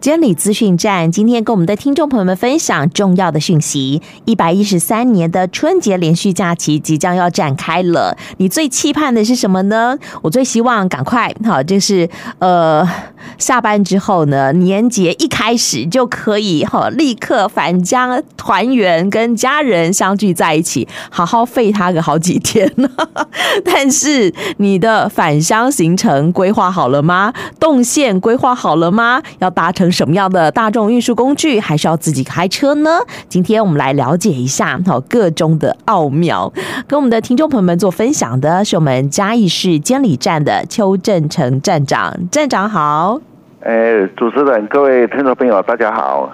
监理资讯站今天跟我们的听众朋友们分享重要的讯息：一百一十三年的春节连续假期即将要展开了。你最期盼的是什么呢？我最希望赶快好，就是呃下班之后呢，年节一开始就可以哈，立刻返家团圆，跟家人相聚在一起，好好废他个好几天呢。但是你的返乡行程规划好了吗？动线规划好了吗？要搭什么样的大众运输工具，还是要自己开车呢？今天我们来了解一下好个中的奥妙，跟我们的听众朋友们做分享的是我们嘉义市监理站的邱振成站长。站长好，哎，主持人，各位听众朋友，大家好。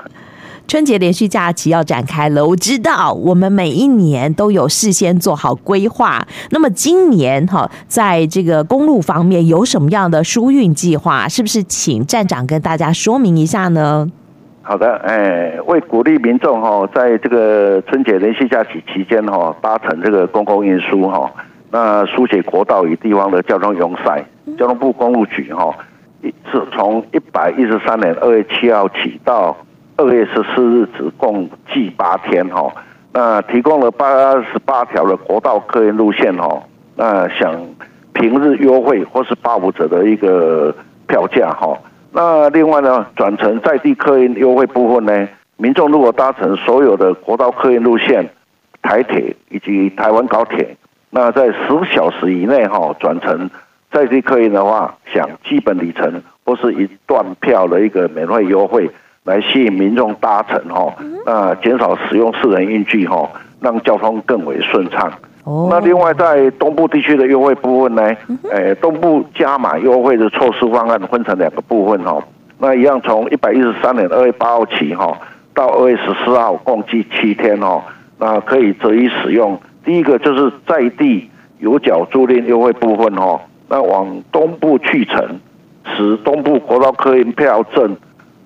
春节连续假期要展开了，我知道我们每一年都有事先做好规划。那么今年哈，在这个公路方面有什么样的疏运计划？是不是请站长跟大家说明一下呢？好的，哎，为鼓励民众哈，在这个春节连续假期期间哈，搭乘这个公共运输哈，那疏解国道与地方的交通拥塞，交通部公路局哈，是从一百一十三年二月七号起到。二月十四日只，共计八天哈。那提供了八十八条的国道客运路线哈。那想平日优惠或是八五折的一个票价哈。那另外呢，转乘在地客运优惠部分呢，民众如果搭乘所有的国道客运路线、台铁以及台湾高铁，那在十小时以内哈转乘在地客运的话，享基本里程或是一段票的一个免费优惠。来吸引民众搭乘哈，那减少使用私人运具哈，让交通更为顺畅。那另外在东部地区的优惠部分呢，诶，东部加码优惠的措施方案分成两个部分哈。那一样从一百一十三年二月八号起哈，到二月十四号共计七天哈，那可以择一使用。第一个就是在地有缴租赁优惠部分哈，那往东部去程，使东部国道客运票证。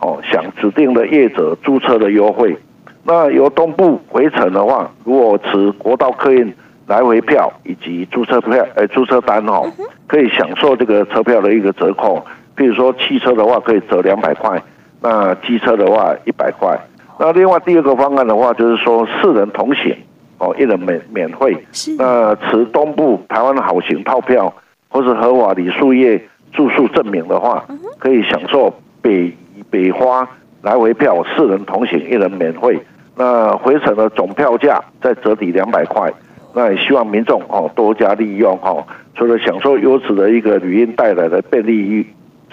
哦，享指定的业者租车的优惠。那由东部回程的话，如果持国道客运来回票以及租车票，呃，租车单哦，可以享受这个车票的一个折扣。比如说汽车的话，可以折两百块；那机车的话，一百块。那另外第二个方案的话，就是说四人同行，哦，一人免免费。那持东部台湾好行套票或是合法旅宿业住宿证明的话，可以享受北。北花来回票四人同行一人免费，那回程的总票价再折抵两百块，那也希望民众哦多加利用哦，除了享受优质的一个旅运带来的便利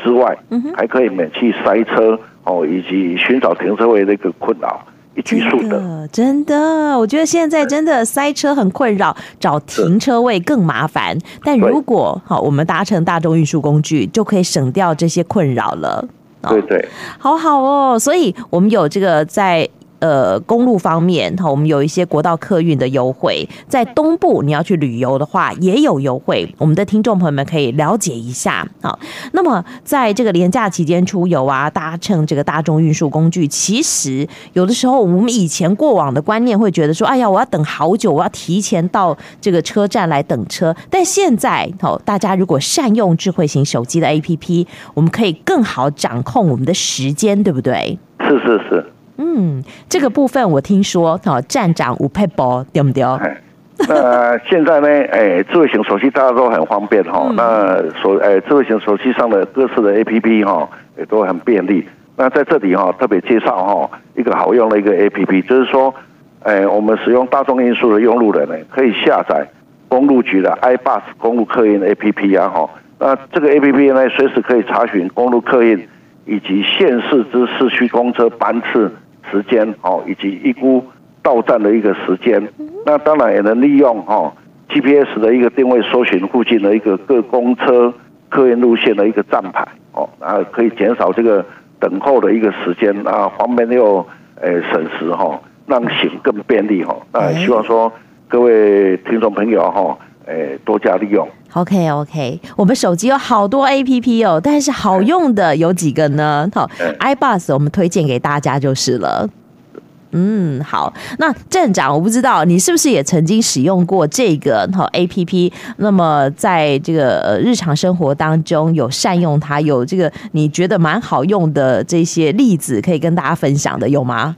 之外，还可以免去塞车哦以及寻找停车位的一个困扰，一举数得。真的，我觉得现在真的塞车很困扰，找停车位更麻烦。但如果好，我们搭乘大众运输工具，就可以省掉这些困扰了。对对，好好哦，所以我们有这个在。呃，公路方面哈，我们有一些国道客运的优惠，在东部你要去旅游的话也有优惠，我们的听众朋友们可以了解一下啊。那么在这个连假期间出游啊，搭乘这个大众运输工具，其实有的时候我们以前过往的观念会觉得说，哎呀，我要等好久，我要提前到这个车站来等车。但现在哦，大家如果善用智慧型手机的 APP，我们可以更好掌控我们的时间，对不对？是是是。嗯，这个部分我听说，哈，站长吴佩波对不对？那现在呢，哎，智慧型手机大家都很方便哈。嗯、那手，哎，智慧型手机上的各式的 APP 哈，也都很便利。那在这里哈，特别介绍哈，一个好用的一个 APP，就是说，哎，我们使用大众运输的用路人呢，可以下载公路局的 iBus 公路客运 APP 啊哈。那这个 APP 呢，随时可以查询公路客运以及县市之市区公车班次。时间哦，以及预估到站的一个时间，那当然也能利用哦 GPS 的一个定位，搜寻附近的一个各公车客运路线的一个站牌哦，啊，可以减少这个等候的一个时间啊，方便又诶省时哈，让行更便利哈。那希望说各位听众朋友哈，诶多加利用。OK OK，我们手机有好多 APP 哦，但是好用的有几个呢？好，iBus 我们推荐给大家就是了。嗯，好。那站长，我不知道你是不是也曾经使用过这个好 APP？那么在这个日常生活当中有善用它，有这个你觉得蛮好用的这些例子可以跟大家分享的，有吗？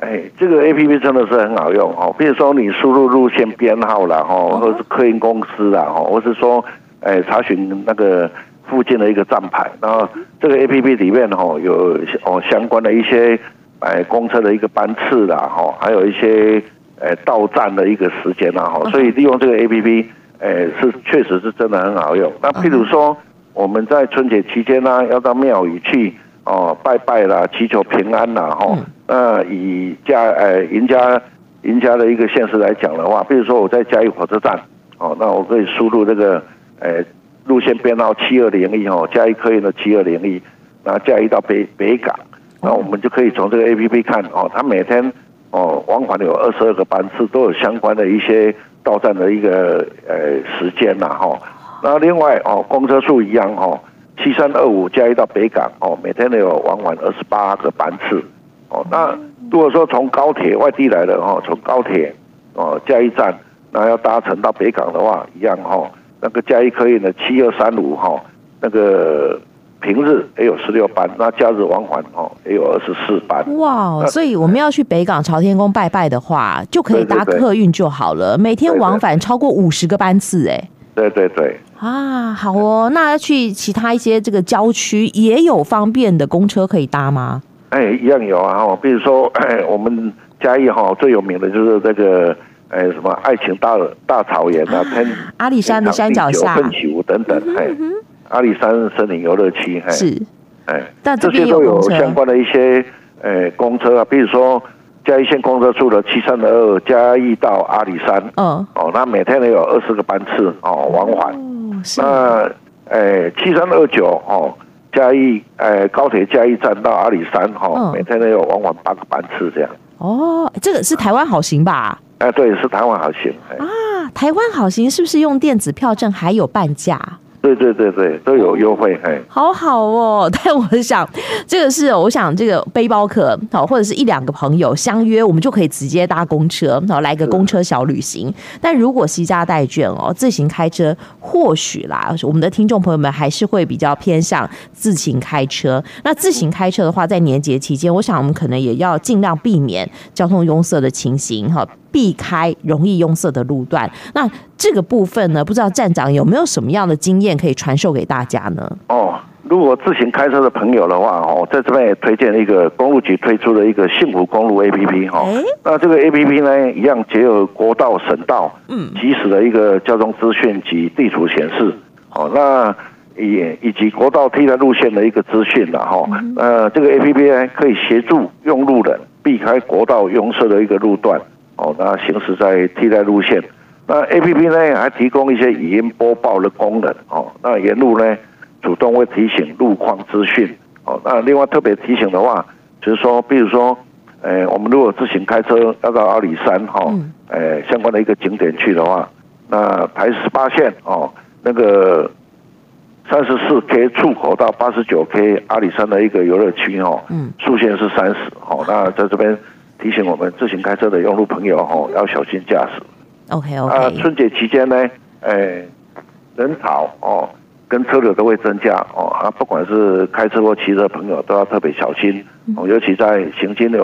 哎，这个 A P P 真的是很好用哦。比如说你输入路线编号啦，哈，或者是客运公司啦，哈，或是说，哎，查询那个附近的一个站牌，然后这个 A P P 里面哈有哦相关的一些哎公车的一个班次啦，哈，还有一些哎到站的一个时间啦，哈，所以利用这个 A P P，哎是确实是真的很好用。那譬如说我们在春节期间呢，要到庙宇去哦拜拜啦，祈求平安啦，哈。那以嘉呃云嘉云嘉的一个现实来讲的话，比如说我在嘉义火车站，哦，那我可以输入这个呃路线编号七二零一哦，嘉义客运的七二零一，然后嘉义到北北港，那我们就可以从这个 A P P 看哦，它每天哦往返有二十二个班次，都有相关的一些到站的一个呃时间呐哈。那另外哦，公车数一样哦，七三二五嘉义到北港哦，每天都有往返二十八个班次。哦，那如果说从高铁外地来的哈，从高铁哦嘉义站，那要搭乘到北港的话，一样哈，那个嘉义客运的七二三五哈，那个平日也有十六班，那假日往返哦也有二十四班。哇，所以我们要去北港朝天宫拜拜的话，就可以搭客运就好了，对对对，每天往返超过五十个班次哎。对对对。啊，好哦，那要去其他一些这个郊区也有方便的公车可以搭吗？哎，一样有啊，哈，比如说，哎，我们嘉义哈最有名的就是这个，哎，什么爱情大大草原啊，天阿里山的山脚下，奋起舞等等，哎，阿里山森林游乐区，哎，是，哎，这些都有相关的一些，哎，公车啊，比如说嘉义县公车处的七三二二嘉义到阿里山，嗯，哦，那每天都有二十个班次哦往返，哦，那，哎，七三二九哦。嘉义，呃，高铁嘉义站到阿里山，哈、哦，每天都有往返八个班次这样。哦，这个是台湾好行吧？哎，对，是台湾好行。啊，台湾好行是不是用电子票证还有半价？对对对对，都有优惠，嘿，好好哦。但我想，这个是我想这个背包客好，或者是一两个朋友相约，我们就可以直接搭公车，好来个公车小旅行。但如果携家带眷哦，自行开车，或许啦，我们的听众朋友们还是会比较偏向自行开车。那自行开车的话，在年节期间，我想我们可能也要尽量避免交通拥塞的情形，哈。避开容易拥塞的路段，那这个部分呢，不知道站长有没有什么样的经验可以传授给大家呢？哦，如果自行开车的朋友的话，哦，在这边也推荐一个公路局推出的一个幸福公路 APP 哈。那这个 APP 呢，一样结合国道、省道，嗯，及时的一个交通资讯及地图显示，哦，那也以及国道替代路线的一个资讯了哈。呃，这个 APP 呢，可以协助用路人避开国道拥塞的一个路段。哦，那行驶在替代路线，那 A P P 呢还提供一些语音播报的功能哦。那沿路呢主动会提醒路况资讯哦。那另外特别提醒的话，就是说，比如说，诶，我们如果自行开车要到阿里山哈，诶，相关的一个景点去的话，那台十八线哦，那个三十四 K 出口到八十九 K 阿里山的一个游乐区哦，嗯，速限是三十哦。那在这边。提醒我们自行开车的用路朋友哦，要小心驾驶。OK OK。啊，春节期间呢，诶、欸，人潮哦，跟车流都会增加哦。啊，不管是开车或骑车的朋友，都要特别小心哦。尤其在行经的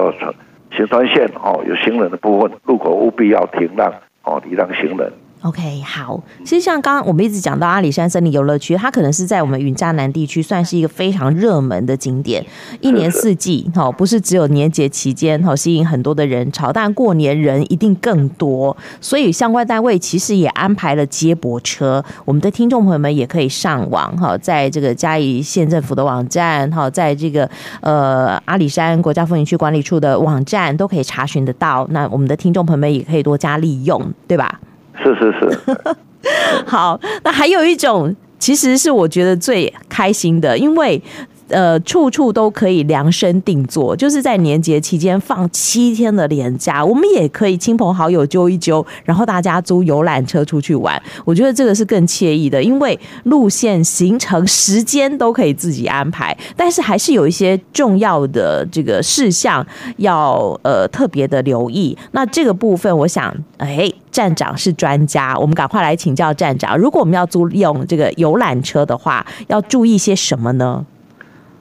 行山线哦，有行人的部分，路口务必要停让哦，礼让行人。OK，好。其实像刚刚我们一直讲到阿里山森林游乐区，它可能是在我们云嘉南地区算是一个非常热门的景点，一年四季哈，不是只有年节期间哈吸引很多的人潮，但过年人一定更多，所以相关单位其实也安排了接驳车。我们的听众朋友们也可以上网哈，在这个嘉义县政府的网站哈，在这个呃阿里山国家风景区管理处的网站都可以查询得到。那我们的听众朋友们也可以多加利用，对吧？是是是，好，那还有一种，其实是我觉得最开心的，因为呃，处处都可以量身定做，就是在年节期间放七天的连假，我们也可以亲朋好友揪一揪，然后大家租游览车出去玩。我觉得这个是更惬意的，因为路线、行程、时间都可以自己安排，但是还是有一些重要的这个事项要呃特别的留意。那这个部分，我想，哎，站长是专家，我们赶快来请教站长。如果我们要租用这个游览车的话，要注意些什么呢？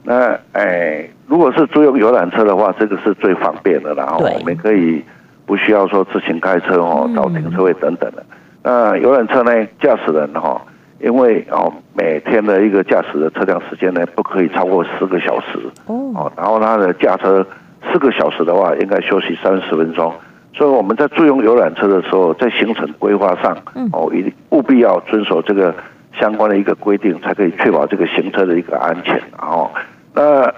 那哎，如果是租用游览车的话，这个是最方便的，然后我们可以不需要说自行开车哦，找停车位等等的。那游览车呢，驾驶人哈，因为哦每天的一个驾驶的车辆时间呢，不可以超过十个小时哦，然后他的驾车四个小时的话，应该休息三十分钟。所以我们在租用游览车的时候，在行程规划上哦，一定务必要遵守这个相关的一个规定，才可以确保这个行车的一个安全，然后。那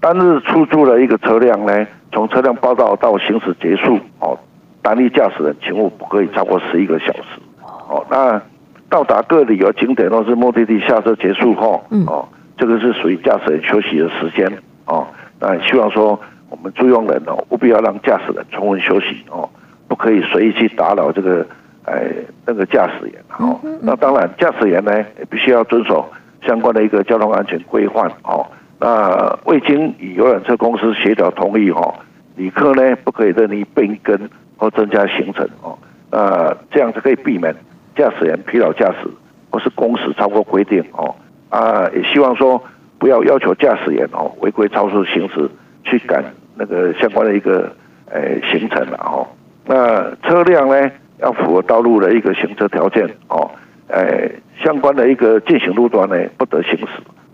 单日出租的一个车辆呢，从车辆报到到行驶结束哦，单一驾驶人请勿不可以超过十一个小时哦。那到达各旅游景点或是目的地下车结束后哦，这个是属于驾驶人休息的时间哦。那希望说我们租用人哦，务必要让驾驶人充分休息哦，不可以随意去打扰这个哎那个驾驶员哦。那当然驾驶员呢也必须要遵守相关的一个交通安全规范哦。那未经与游览车公司协调同意哦，旅客呢不可以任意变更或增加行程哦。那这样子可以避免驾驶员疲劳驾驶或是工时超过规定哦。啊，也希望说不要要求驾驶员哦违规超速行驶去赶那个相关的一个诶行程了哦。那车辆呢要符合道路的一个行车条件哦。诶，相关的一个禁行路段呢不得行驶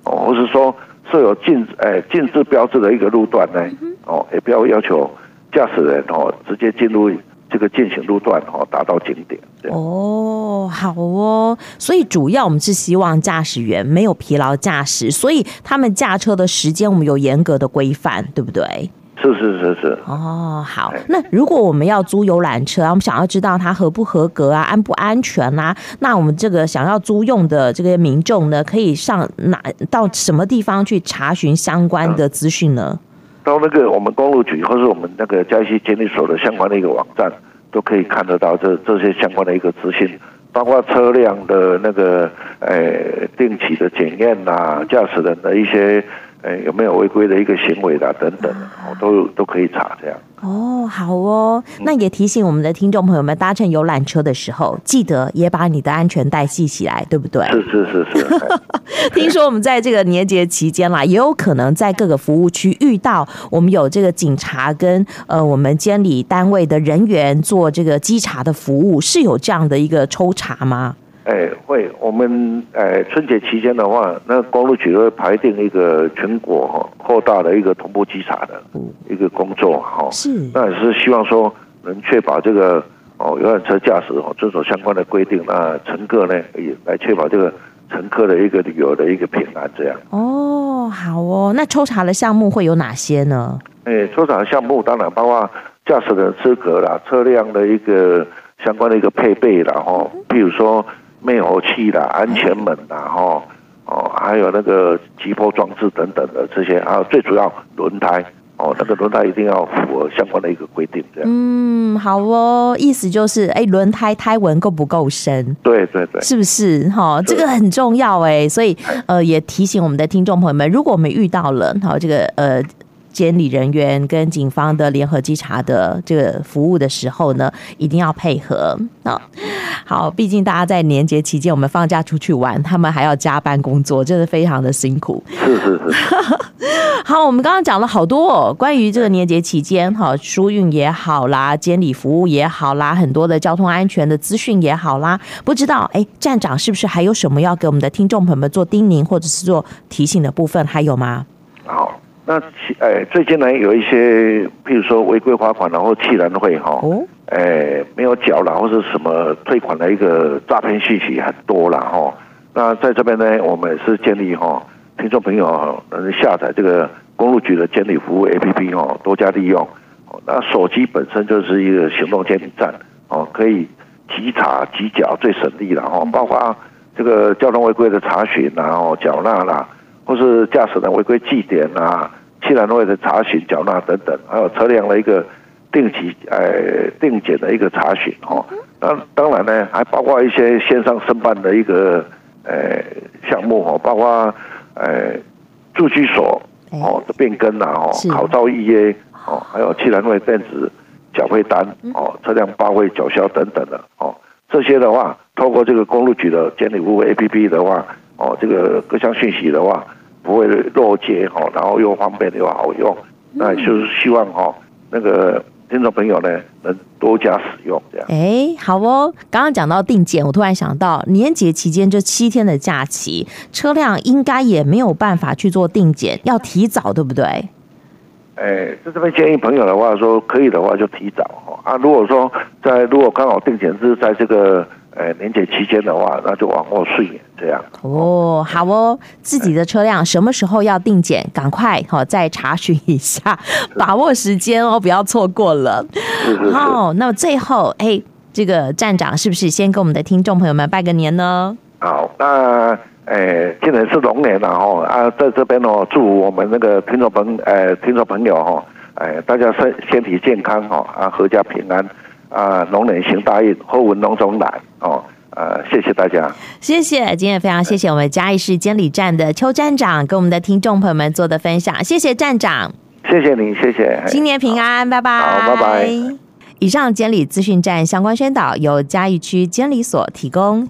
哦，或是说。设有禁诶禁止标志的一个路段呢，哦，也不要要求驾驶人哦直接进入这个禁行路段哦，达到景点。哦，好哦，所以主要我们是希望驾驶员没有疲劳驾驶，所以他们驾车的时间我们有严格的规范，对不对？是是是是哦，好。那如果我们要租游览车，我们想要知道它合不合格啊，安不安全啊？那我们这个想要租用的这个民众呢，可以上哪到什么地方去查询相关的资讯呢？到那个我们公路局或是我们那个嘉义监理所的相关的一个网站，都可以看得到这这些相关的一个资讯，包括车辆的那个诶定期的检验啊，驾驶人的一些。哎，有没有违规的一个行为的等等，都都可以查这样。哦，好哦，那也提醒我们的听众朋友们，搭乘游览车的时候，记得也把你的安全带系起来，对不对？是是是是。听说我们在这个年节期间啦，也有可能在各个服务区遇到我们有这个警察跟呃我们监理单位的人员做这个稽查的服务，是有这样的一个抽查吗？哎，会，我们哎春节期间的话，那公路局会排定一个全国哈扩大的一个同步稽查的一个工作哈。是，那也是希望说能确保这个哦游览车驾驶哦遵守相关的规定，那乘客呢也来确保这个乘客的一个旅游的一个平安这样。哦，好哦，那抽查的项目会有哪些呢？哎，抽查的项目当然包括驾驶的资格啦，车辆的一个相关的一个配备啦，哈，譬如说。灭火器啦，安全门啦，哈，哦，还有那个急迫装置等等的这些，还有最主要轮胎，哦，那个轮胎一定要符合相关的一个规定，这样。嗯，好哦，意思就是，哎，轮胎胎纹够不够深？对对对，是不是？哈，这个很重要哎，所以呃，也提醒我们的听众朋友们，如果我们遇到了，好，这个呃。监理人员跟警方的联合稽查的这个服务的时候呢，一定要配合啊。好，毕竟大家在年节期间，我们放假出去玩，他们还要加班工作，真的非常的辛苦。是是是。好，我们刚刚讲了好多哦，关于这个年节期间，哈，疏运也好啦，监理服务也好啦，很多的交通安全的资讯也好啦，不知道哎，站长是不是还有什么要给我们的听众朋友们做叮咛或者是做提醒的部分？还有吗？好。那其哎，最近呢有一些，譬如说违规罚款，然后弃燃会哈，哎，没有缴了，或者什么退款的一个诈骗信息很多了哈。那在这边呢，我们也是建议哈，听众朋友能下载这个公路局的监理服务 APP 哦，多加利用。那手机本身就是一个行动监理站哦，可以即查即缴最省力了哈，包括这个交通违规的查询然后缴纳啦。或是驾驶人违规记点啊、气燃费的查询、缴纳等等，还有车辆的一个定期呃定检的一个查询哦。那当然呢，还包括一些线上申办的一个呃项目哦，包括呃住居所哦的变更啊哦，考照预约哦，还有气燃费电子缴费单哦，车辆报废缴销等等的哦。这些的话，透过这个公路局的监理服务 APP 的话，哦，这个各项讯息的话，不会漏接哈，然后又方便又好用，那就是希望哈，那个听众朋友呢能多加使用这样。哎，好哦，刚刚讲到定检，我突然想到年节期间这七天的假期，车辆应该也没有办法去做定检，要提早，对不对？哎，在这边建议朋友的话说，可以的话就提早哈啊。如果说在如果刚好定检是在这个呃年节期间的话，那就往后顺延这样。哦，好哦，自己的车辆什么时候要定检，赶快哈再查询一下，把握时间哦，不要错过了。好，那么最后，哎，这个站长是不是先跟我们的听众朋友们拜个年呢？好，那。哎，今年是龙年了哦啊，在这边哦，祝我们那个听众朋呃听众朋友哈，哎，大家身身体健康哦啊，阖家平安啊，龙年行大运，好运龙中来哦，呃，谢谢大家，谢谢，今天也非常谢谢我们嘉义市监理站的邱站长跟我们的听众朋友们做的分享，谢谢站长，谢谢您，谢谢，新年平安，拜拜，好，拜拜。以上监理资讯站相关宣导由嘉义区监理所提供。